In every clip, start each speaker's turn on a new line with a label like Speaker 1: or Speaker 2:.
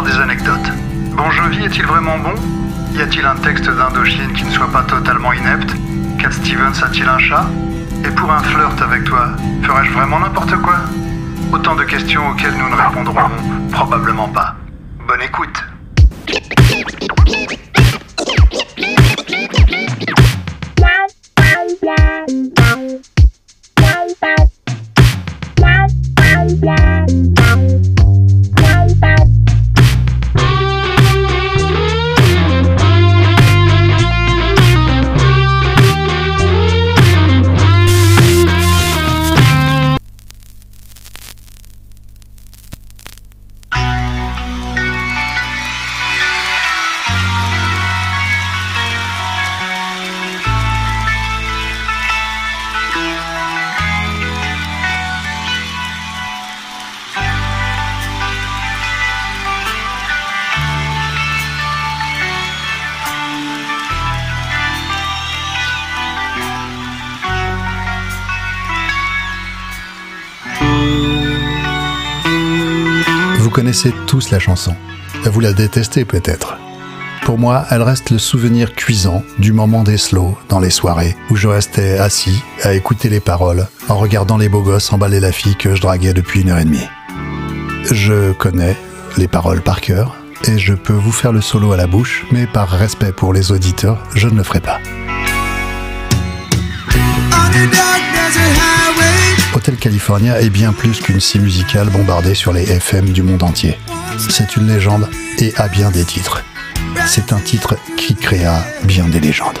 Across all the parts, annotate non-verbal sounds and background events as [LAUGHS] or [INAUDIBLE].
Speaker 1: des anecdotes. Bon Jovi est-il vraiment bon? Y a-t-il un texte d'Indochine qui ne soit pas totalement inepte? Cat Stevens a-t-il un chat? Et pour un flirt avec toi, ferais-je vraiment n'importe quoi? Autant de questions auxquelles nous ne répondrons probablement pas. Bonne écoute
Speaker 2: tous la chanson. Vous la détestez peut-être. Pour moi, elle reste le souvenir cuisant du moment des slows dans les soirées où je restais assis à écouter les paroles en regardant les beaux gosses emballer la fille que je draguais depuis une heure et demie. Je connais les paroles par cœur et je peux vous faire le solo à la bouche, mais par respect pour les auditeurs, je ne le ferai pas. Hotel California est bien plus qu'une scie musicale bombardée sur les FM du monde entier. C'est une légende et a bien des titres. C'est un titre qui créa bien des légendes.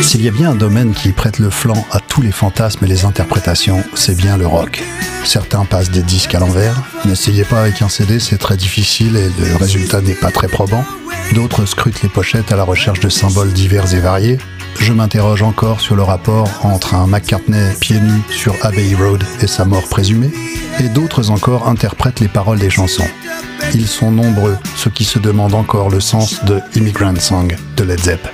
Speaker 2: S'il y a bien un domaine qui prête le flanc à tous les fantasmes et les interprétations, c'est bien le rock. Certains passent des disques à l'envers. N'essayez pas avec un CD, c'est très difficile et le résultat n'est pas très probant. D'autres scrutent les pochettes à la recherche de symboles divers et variés. Je m'interroge encore sur le rapport entre un McCartney pieds nus sur Abbey Road et sa mort présumée, et d'autres encore interprètent les paroles des chansons. Ils sont nombreux, ceux qui se demandent encore le sens de Immigrant Song de Led Zepp.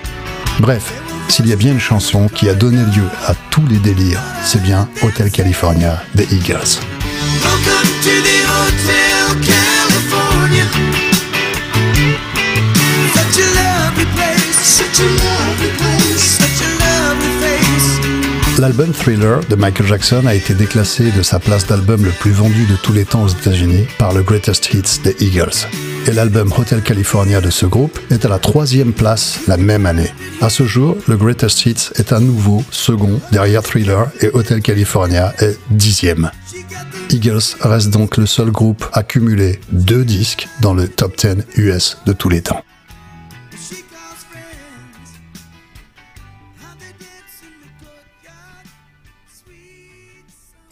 Speaker 2: Bref, s'il y a bien une chanson qui a donné lieu à tous les délires, c'est bien Hotel California des Eagles. L'album Thriller de Michael Jackson a été déclassé de sa place d'album le plus vendu de tous les temps aux États-Unis par le Greatest Hits des Eagles. Et l'album Hotel California de ce groupe est à la troisième place la même année. À ce jour, le Greatest Hits est à nouveau second derrière Thriller et Hotel California est dixième. Eagles reste donc le seul groupe à cumuler deux disques dans le top 10 US de tous les temps.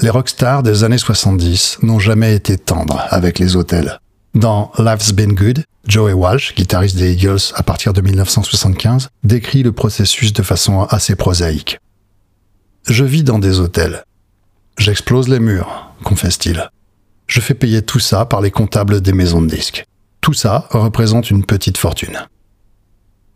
Speaker 2: Les rockstars des années 70 n'ont jamais été tendres avec les hôtels. Dans Life's Been Good, Joey Walsh, guitariste des Eagles à partir de 1975, décrit le processus de façon assez prosaïque. Je vis dans des hôtels. J'explose les murs, confesse-t-il. Je fais payer tout ça par les comptables des maisons de disques. Tout ça représente une petite fortune.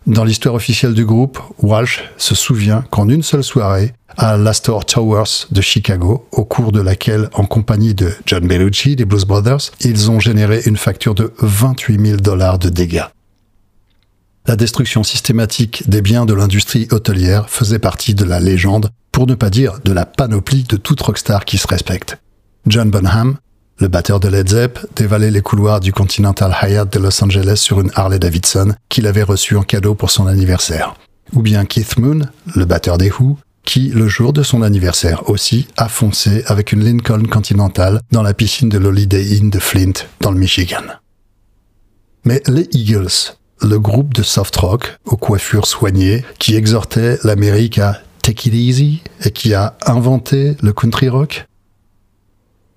Speaker 2: Dans l'histoire officielle du groupe, Walsh se souvient qu'en une seule soirée, à l'Astor Towers de Chicago, au cours de laquelle, en compagnie de John Bellucci des Blues Brothers, ils ont généré une facture de 28 000 dollars de dégâts. La destruction systématique des biens de l'industrie hôtelière faisait partie de la légende, pour ne pas dire de la panoplie de toute rockstar qui se respecte. John Bonham, le batteur de Led Zepp, dévalait les couloirs du Continental Hyatt de Los Angeles sur une Harley Davidson qu'il avait reçue en cadeau pour son anniversaire. Ou bien Keith Moon, le batteur des Who, qui, le jour de son anniversaire aussi, a foncé avec une Lincoln Continental dans la piscine de l'Holiday Inn de Flint, dans le Michigan. Mais les Eagles, le groupe de soft rock aux coiffures soignées qui exhortait l'Amérique à take it easy et qui a inventé le country rock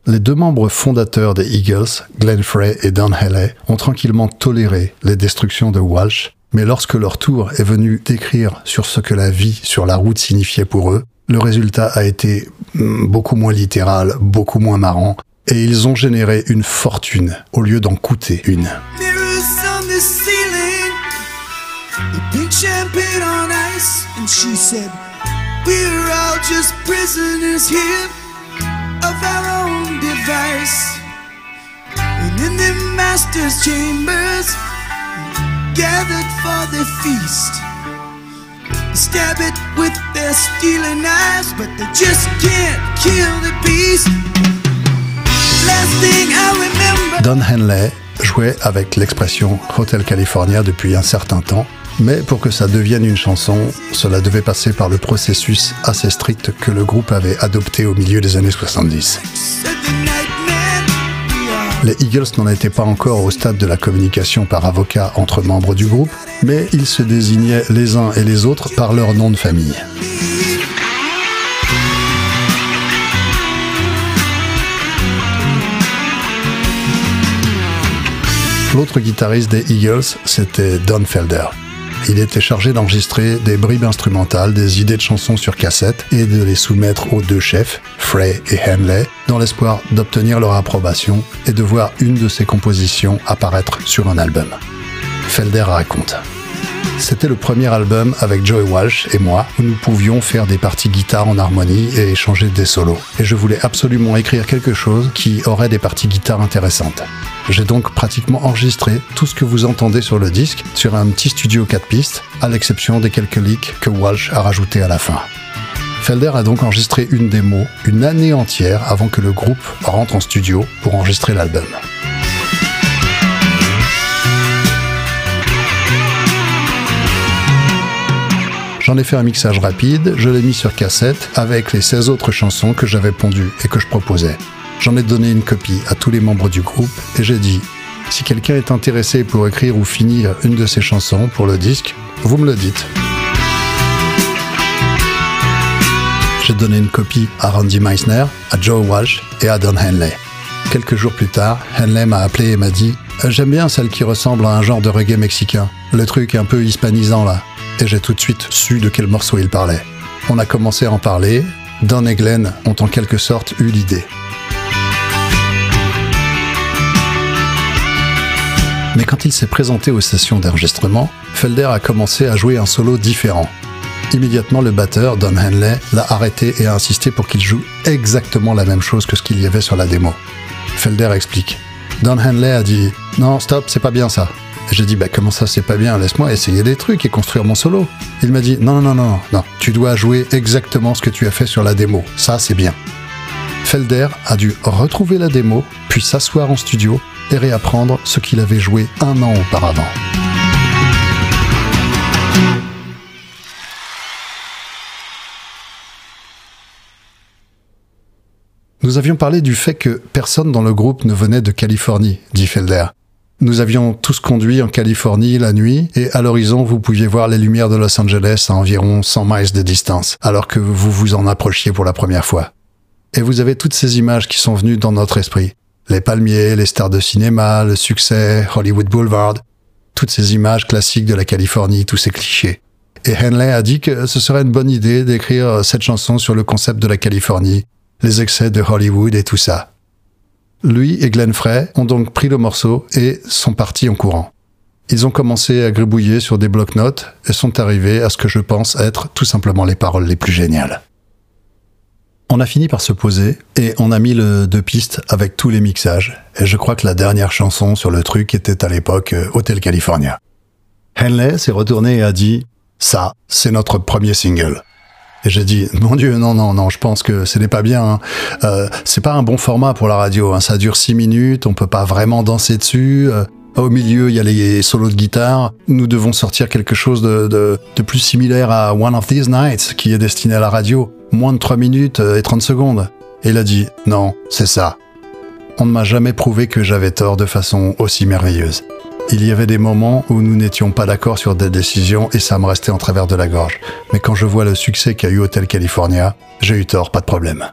Speaker 2: Les deux membres fondateurs des Eagles, Glenn Frey et Don Haley, ont tranquillement toléré les destructions de Walsh Mais lorsque leur tour est venu d'écrire sur ce que la vie sur la route signifiait pour eux, le résultat a été mm, beaucoup moins littéral, beaucoup moins marrant, et ils ont généré une fortune au lieu d'en coûter une.
Speaker 3: Device. And in the master's chambers, gathered for the feast. Stab it with their stealing knives, but they just can't kill the beast. Last thing I remember.
Speaker 2: Don Henley jouait avec l'expression Hotel California depuis un certain temps, mais pour que ça devienne une chanson, cela devait passer par le processus assez strict que le groupe avait adopté au milieu des années 70.
Speaker 3: Said the nightman, we are
Speaker 2: Les Eagles n'en étaient pas encore au stade de la communication par avocat entre membres du groupe, mais ils se désignaient les uns et les autres par leur nom de famille. L'autre guitariste des Eagles, c'était Don Felder. Il était chargé d'enregistrer des bribes instrumentales, des idées de chansons sur cassette et de les soumettre aux deux chefs, Frey et Henley, dans l'espoir d'obtenir leur approbation et de voir une de ses compositions apparaître sur un album. Felder raconte. C'était le premier album avec Joey Walsh et moi où nous pouvions faire des parties guitare en harmonie et échanger des solos. Et je voulais absolument écrire quelque chose qui aurait des parties guitare intéressantes. J'ai donc pratiquement enregistré tout ce que vous entendez sur le disque sur un petit studio 4 pistes, à l'exception des quelques leaks que Walsh a rajoutés à la fin. Felder a donc enregistré une démo une année entière avant que le groupe rentre en studio pour enregistrer l'album. J'en ai fait un mixage rapide, je l'ai mis sur cassette avec les 16 autres chansons que j'avais pondues et que je proposais. J'en ai donné une copie à tous les membres du groupe et j'ai dit si quelqu'un est intéressé pour écrire ou finir une de ces chansons pour le disque, vous me le dites. J'ai donné une copie à Randy Meissner, à Joe Walsh et à Don Henley. Quelques jours plus tard, Henley m'a appelé et m'a dit J'aime bien celle qui ressemble à un genre de reggae mexicain, le truc un peu hispanisant là. Et j'ai tout de suite su de quel morceau il parlait. On a commencé à en parler. Don et Glenn ont en quelque sorte eu l'idée. Mais quand il s'est présenté aux sessions d'enregistrement, Felder a commencé à jouer un solo différent. Immédiatement, le batteur, Don Henley, l'a arrêté et a insisté pour qu'il joue exactement la même chose que ce qu'il y avait sur la démo. Felder explique. Don Henley a dit Non, stop, c'est pas bien ça. J'ai dit Bah, comment ça, c'est pas bien? Laisse-moi essayer des trucs et construire mon solo. Il m'a dit Non, non, non, non, non, tu dois jouer exactement ce que tu as fait sur la démo. Ça, c'est bien. Felder a dû retrouver la démo, puis s'asseoir en studio et réapprendre ce qu'il avait joué un an auparavant. Nous avions parlé du fait que personne dans le groupe ne venait de Californie, dit Felder. Nous avions tous conduit en Californie la nuit et à l'horizon vous pouviez voir les lumières de Los Angeles à environ 100 miles de distance alors que vous vous en approchiez pour la première fois. Et vous avez toutes ces images qui sont venues dans notre esprit. Les palmiers, les stars de cinéma, le succès, Hollywood Boulevard, toutes ces images classiques de la Californie, tous ces clichés. Et Henley a dit que ce serait une bonne idée d'écrire cette chanson sur le concept de la Californie, les excès de Hollywood et tout ça. Lui et Glenn Frey ont donc pris le morceau et sont partis en courant. Ils ont commencé à gribouiller sur des blocs-notes et sont arrivés à ce que je pense être tout simplement les paroles les plus géniales. On a fini par se poser et on a mis le deux pistes avec tous les mixages. Et je crois que la dernière chanson sur le truc était à l'époque euh, Hotel California. Henley s'est retourné et a dit Ça, c'est notre premier single. Et j'ai dit Mon Dieu, non, non, non, je pense que ce n'est pas bien. hein. Euh, c'est pas un bon format pour la radio. hein. Ça dure six minutes, on peut pas vraiment danser dessus. Euh, au milieu, il y a les solos de guitare. Nous devons sortir quelque chose de, plus similaire à One of These Nights, qui est destiné à la radio. Moins de 3 minutes euh, et 30 secondes. Il a dit, non, c'est ça. On ne m'a jamais prouvé que j'avais tort de façon aussi merveilleuse. Il y avait des moments où nous n'étions pas d'accord sur des décisions et ça me restait en travers de la gorge. Mais quand je vois le succès qu'a eu Hotel California, j'ai eu tort, pas de problème.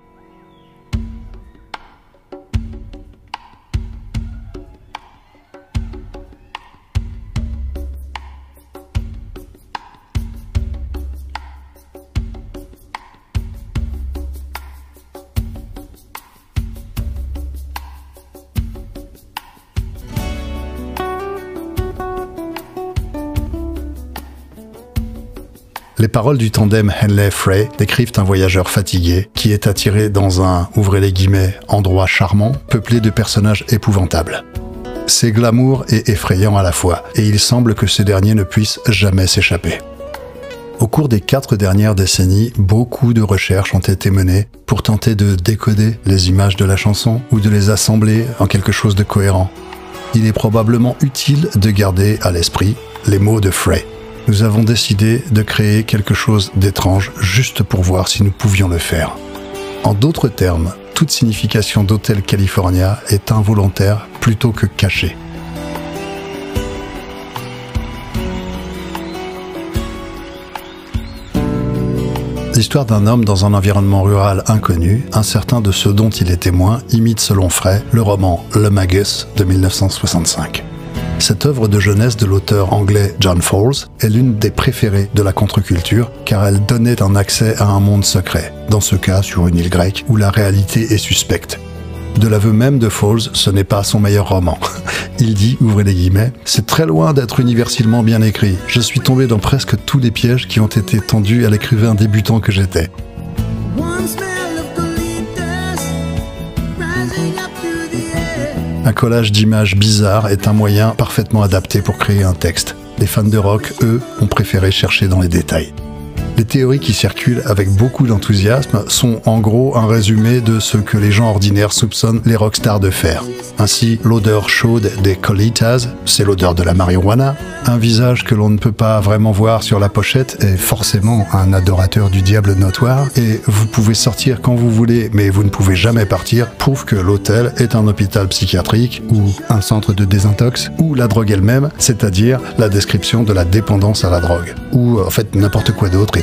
Speaker 2: Les paroles du tandem Henley-Frey décrivent un voyageur fatigué qui est attiré dans un, ouvrez les guillemets, endroit charmant, peuplé de personnages épouvantables. C'est glamour et effrayant à la fois, et il semble que ce dernier ne puisse jamais s'échapper. Au cours des quatre dernières décennies, beaucoup de recherches ont été menées pour tenter de décoder les images de la chanson ou de les assembler en quelque chose de cohérent. Il est probablement utile de garder à l'esprit les mots de Frey. Nous avons décidé de créer quelque chose d'étrange juste pour voir si nous pouvions le faire. En d'autres termes, toute signification d'Hôtel California est involontaire plutôt que cachée. L'histoire d'un homme dans un environnement rural inconnu, incertain de ce dont il est témoin, imite selon Frey le roman Le Magus de 1965. Cette œuvre de jeunesse de l'auteur anglais John Fowles est l'une des préférées de la contre-culture car elle donnait un accès à un monde secret, dans ce cas sur une île grecque où la réalité est suspecte. De l'aveu même de Fowles, ce n'est pas son meilleur roman. [LAUGHS] Il dit, ouvrez les guillemets, c'est très loin d'être universellement bien écrit. Je suis tombé dans presque tous les pièges qui ont été tendus à l'écrivain débutant que j'étais. Un collage d'images bizarres est un moyen parfaitement adapté pour créer un texte. Les fans de rock, eux, ont préféré chercher dans les détails. Les théories qui circulent avec beaucoup d'enthousiasme sont en gros un résumé de ce que les gens ordinaires soupçonnent les rockstars de faire. Ainsi, l'odeur chaude des colitas, c'est l'odeur de la marijuana. Un visage que l'on ne peut pas vraiment voir sur la pochette est forcément un adorateur du diable notoire. Et vous pouvez sortir quand vous voulez, mais vous ne pouvez jamais partir, prouve que l'hôtel est un hôpital psychiatrique ou un centre de désintox ou la drogue elle-même, c'est-à-dire la description de la dépendance à la drogue. Ou en fait n'importe quoi d'autre et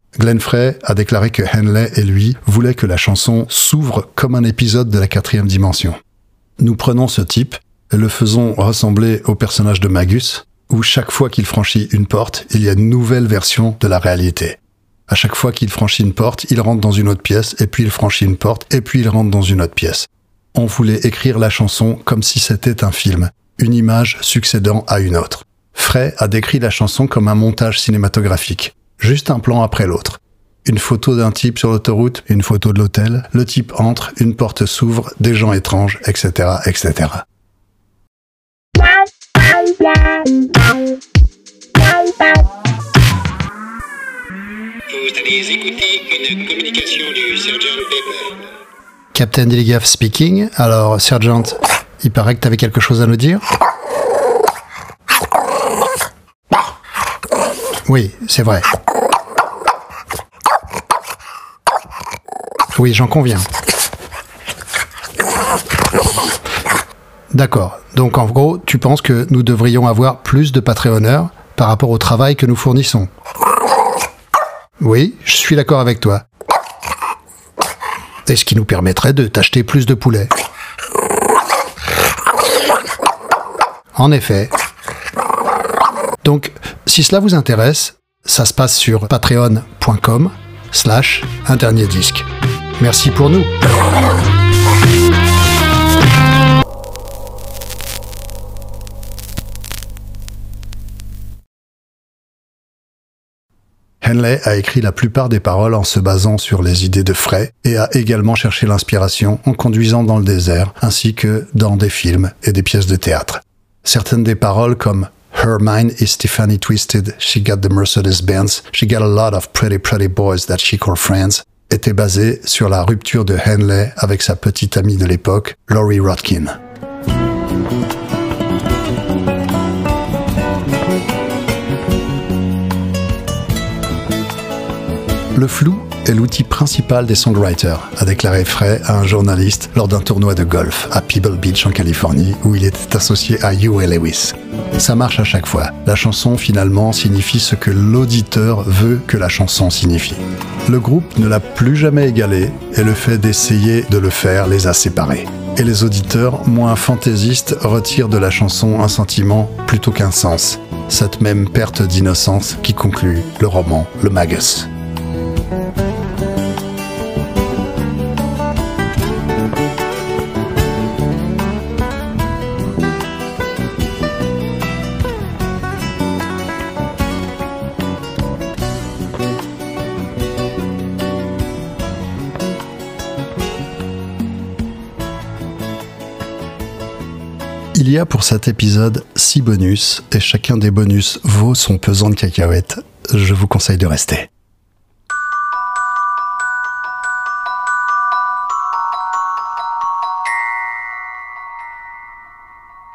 Speaker 2: Glenn Frey a déclaré que Henley et lui voulaient que la chanson s'ouvre comme un épisode de la quatrième dimension. Nous prenons ce type et le faisons ressembler au personnage de Magus, où chaque fois qu'il franchit une porte, il y a une nouvelle version de la réalité. À chaque fois qu'il franchit une porte, il rentre dans une autre pièce, et puis il franchit une porte, et puis il rentre dans une autre pièce. On voulait écrire la chanson comme si c'était un film, une image succédant à une autre. Frey a décrit la chanson comme un montage cinématographique, juste un plan après l'autre. Une photo d'un type sur l'autoroute, une photo de l'hôtel, le type entre, une porte s'ouvre, des gens étranges, etc., etc.
Speaker 4: Vous allez écouter une communication du Pepper.
Speaker 2: Captain Dilligaff speaking. Alors, Sergeant, il paraît que t'avais quelque chose à nous dire? Oui, c'est vrai. Oui, j'en conviens. D'accord. Donc en gros, tu penses que nous devrions avoir plus de Patreonneurs par rapport au travail que nous fournissons? Oui, je suis d'accord avec toi. Et ce qui nous permettrait de t'acheter plus de poulets. En effet. Donc, si cela vous intéresse, ça se passe sur patreon.com slash un dernier disque. Merci pour nous. Henley a écrit la plupart des paroles en se basant sur les idées de Frey et a également cherché l'inspiration en conduisant dans le désert ainsi que dans des films et des pièces de théâtre. Certaines des paroles comme Her mind is Tiffany twisted, she got the Mercedes Benz, she got a lot of pretty pretty boys that she called friends, était basée sur la rupture de Henley avec sa petite amie de l'époque, Laurie Rodkin. Le flou est l'outil principal des songwriters, a déclaré Frey à un journaliste lors d'un tournoi de golf à Pebble Beach en Californie où il était associé à Huey Lewis. Ça marche à chaque fois. La chanson finalement signifie ce que l'auditeur veut que la chanson signifie. Le groupe ne l'a plus jamais égalé et le fait d'essayer de le faire les a séparés. Et les auditeurs moins fantaisistes retirent de la chanson un sentiment plutôt qu'un sens. Cette même perte d'innocence qui conclut le roman Le Magus. Pour cet épisode 6 bonus et chacun des bonus vaut son pesant de cacahuètes. Je vous conseille de rester.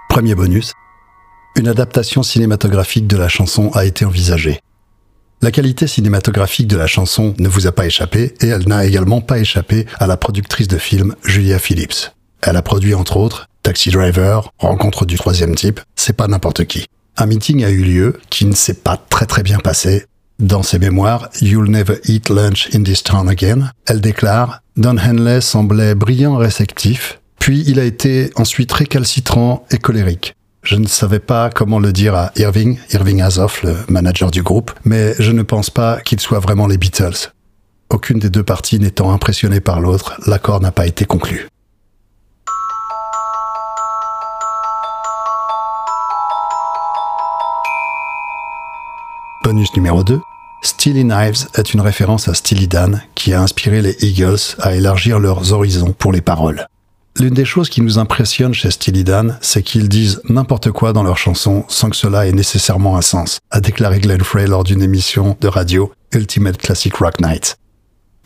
Speaker 2: Premier bonus. Une adaptation cinématographique de la chanson a été envisagée. La qualité cinématographique de la chanson ne vous a pas échappé et elle n'a également pas échappé à la productrice de film Julia Phillips. Elle a produit entre autres Taxi Driver, Rencontre du troisième type, c'est pas n'importe qui. Un meeting a eu lieu qui ne s'est pas très très bien passé. Dans ses mémoires You'll Never Eat Lunch in This Town Again, elle déclare Don Henley semblait brillant réceptif, puis il a été ensuite récalcitrant et colérique. Je ne savais pas comment le dire à Irving, Irving Azoff, le manager du groupe, mais je ne pense pas qu'ils soient vraiment les Beatles. Aucune des deux parties n'étant impressionnée par l'autre, l'accord n'a pas été conclu. Bonus numéro 2. Steely Knives est une référence à Steely Dan qui a inspiré les Eagles à élargir leurs horizons pour les paroles. L'une des choses qui nous impressionne chez Steely Dan, c'est qu'ils disent n'importe quoi dans leurs chansons sans que cela ait nécessairement un sens, a déclaré Glenn Frey lors d'une émission de radio Ultimate Classic Rock Night.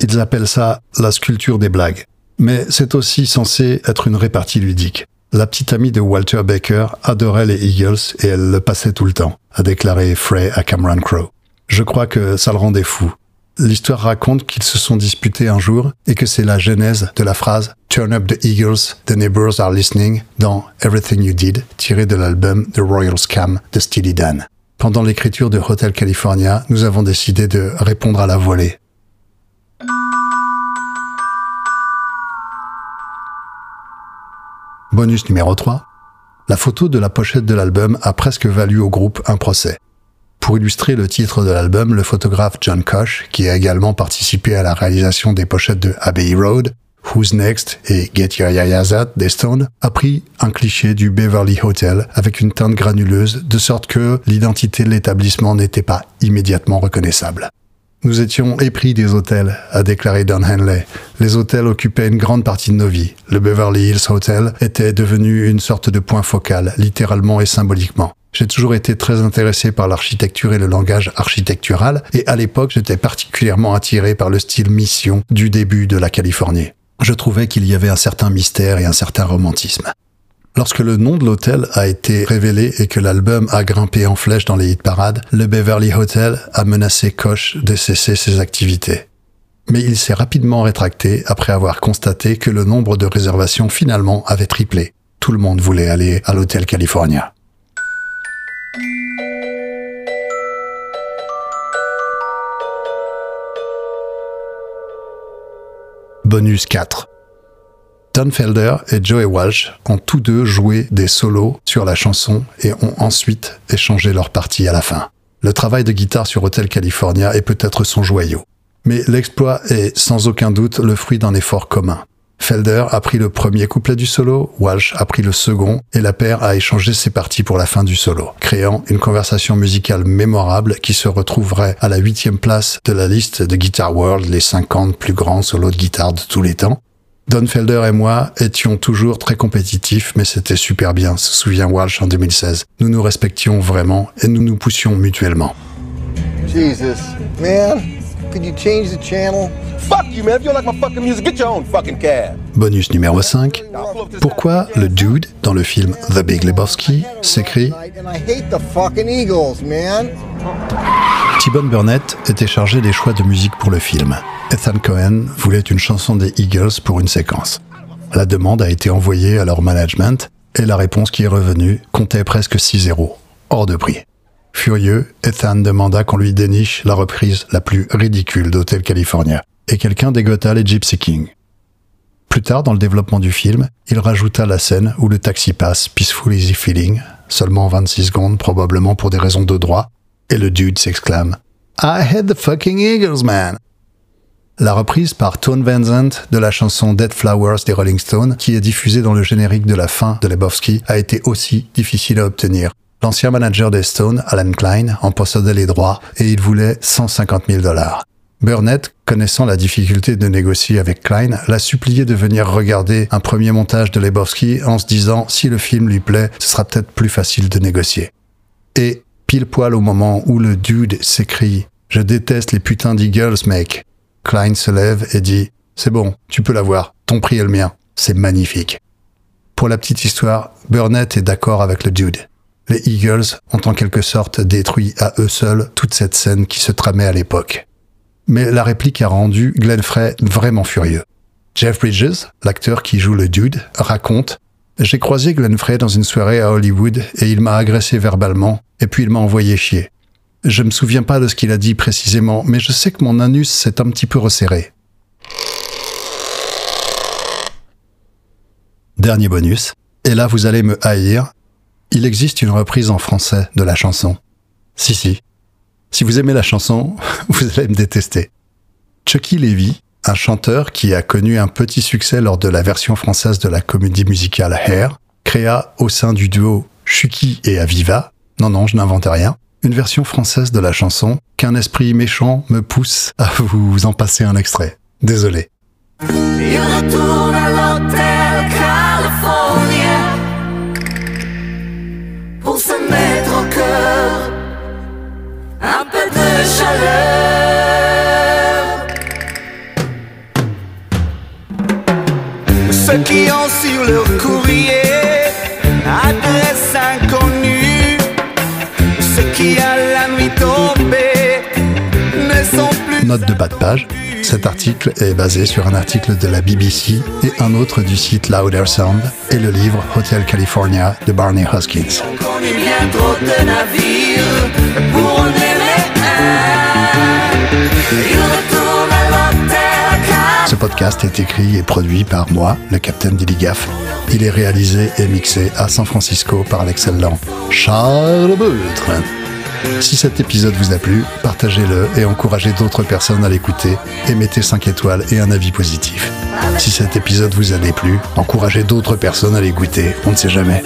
Speaker 2: Ils appellent ça la sculpture des blagues. Mais c'est aussi censé être une répartie ludique. La petite amie de Walter Baker adorait les Eagles et elle le passait tout le temps, a déclaré Frey à Cameron Crowe. Je crois que ça le rendait fou. L'histoire raconte qu'ils se sont disputés un jour et que c'est la genèse de la phrase Turn up the Eagles, the neighbors are listening dans Everything You Did, tiré de l'album The Royal Scam de Steely Dan. Pendant l'écriture de Hotel California, nous avons décidé de répondre à la volée. Bonus numéro 3. La photo de la pochette de l'album a presque valu au groupe un procès. Pour illustrer le titre de l'album, le photographe John Koch, qui a également participé à la réalisation des pochettes de Abbey Road, Who's Next et Get Your Yayazat des Stones, a pris un cliché du Beverly Hotel avec une teinte granuleuse de sorte que l'identité de l'établissement n'était pas immédiatement reconnaissable. Nous étions épris des hôtels, a déclaré Don Henley. Les hôtels occupaient une grande partie de nos vies. Le Beverly Hills Hotel était devenu une sorte de point focal, littéralement et symboliquement. J'ai toujours été très intéressé par l'architecture et le langage architectural, et à l'époque j'étais particulièrement attiré par le style mission du début de la Californie. Je trouvais qu'il y avait un certain mystère et un certain romantisme. Lorsque le nom de l'hôtel a été révélé et que l'album a grimpé en flèche dans les hit parades, le Beverly Hotel a menacé Koch de cesser ses activités. Mais il s'est rapidement rétracté après avoir constaté que le nombre de réservations finalement avait triplé. Tout le monde voulait aller à l'hôtel California. Bonus 4. Don Felder et Joey Walsh ont tous deux joué des solos sur la chanson et ont ensuite échangé leur partie à la fin. Le travail de guitare sur Hotel California est peut-être son joyau. Mais l'exploit est sans aucun doute le fruit d'un effort commun. Felder a pris le premier couplet du solo, Walsh a pris le second, et la paire a échangé ses parties pour la fin du solo, créant une conversation musicale mémorable qui se retrouverait à la huitième place de la liste de Guitar World, les 50 plus grands solos de guitare de tous les temps, Don Felder et moi étions toujours très compétitifs, mais c'était super bien, se souvient Walsh en 2016. Nous nous respections vraiment et nous nous poussions mutuellement.
Speaker 5: Jesus, man, could you change the channel? Fuck you, man. If you don't like my fucking music, get your own fucking cab.
Speaker 2: Bonus numéro 5. Pourquoi le dude dans le film The Big Lebowski s'écrit
Speaker 5: And I hate the fucking Eagles, man.
Speaker 2: T-Bone Burnett était chargé des choix de musique pour le film. Ethan Cohen voulait une chanson des Eagles pour une séquence. La demande a été envoyée à leur management et la réponse qui est revenue comptait presque 6-0, hors de prix. Furieux, Ethan demanda qu'on lui déniche la reprise la plus ridicule d'Hotel California et quelqu'un dégota les Gypsy King. Plus tard dans le développement du film, il rajouta la scène où le taxi passe Peaceful Easy Feeling, seulement 26 secondes probablement pour des raisons de droit, et le dude s'exclame I hate the fucking Eagles, man! La reprise par Tone Van Zandt de la chanson Dead Flowers des Rolling Stones, qui est diffusée dans le générique de la fin de Lebowski, a été aussi difficile à obtenir. L'ancien manager des Stones, Alan Klein, en possédait les droits et il voulait 150 000 dollars. Burnett, connaissant la difficulté de négocier avec Klein, l'a supplié de venir regarder un premier montage de Lebowski en se disant si le film lui plaît, ce sera peut-être plus facile de négocier. Et pile poil au moment où le dude s'écrie Je déteste les putains d'Eagles, mec. Klein se lève et dit C'est bon, tu peux l'avoir, ton prix est le mien, c'est magnifique. Pour la petite histoire, Burnett est d'accord avec le dude. Les Eagles ont en quelque sorte détruit à eux seuls toute cette scène qui se tramait à l'époque. Mais la réplique a rendu Glenn Frey vraiment furieux. Jeff Bridges, l'acteur qui joue le dude, raconte J'ai croisé Glenn Frey dans une soirée à Hollywood et il m'a agressé verbalement et puis il m'a envoyé chier. Je me souviens pas de ce qu'il a dit précisément, mais je sais que mon anus s'est un petit peu resserré. Dernier bonus. Et là, vous allez me haïr. Il existe une reprise en français de la chanson. Si, si. Si vous aimez la chanson, [LAUGHS] vous allez me détester. Chucky Levy, un chanteur qui a connu un petit succès lors de la version française de la comédie musicale Hair, créa au sein du duo Chucky et Aviva, non non, je n'invente rien, une version française de la chanson qu'un esprit méchant me pousse à vous en passer un extrait. Désolé.
Speaker 6: Pour se mettre au cœur un peu de chaleur.
Speaker 2: Note de bas de page. Cet article est basé sur un article de la BBC et un autre du site Louder Sound et le livre Hotel California de Barney Hoskins. Ce podcast est écrit et produit par moi, le capitaine Dilly Gaff. Il est réalisé et mixé à San Francisco par l'excellent Charles Beutre. Si cet épisode vous a plu, partagez-le et encouragez d'autres personnes à l'écouter et mettez 5 étoiles et un avis positif. Si cet épisode vous a déplu, encouragez d'autres personnes à l'écouter, on ne sait jamais.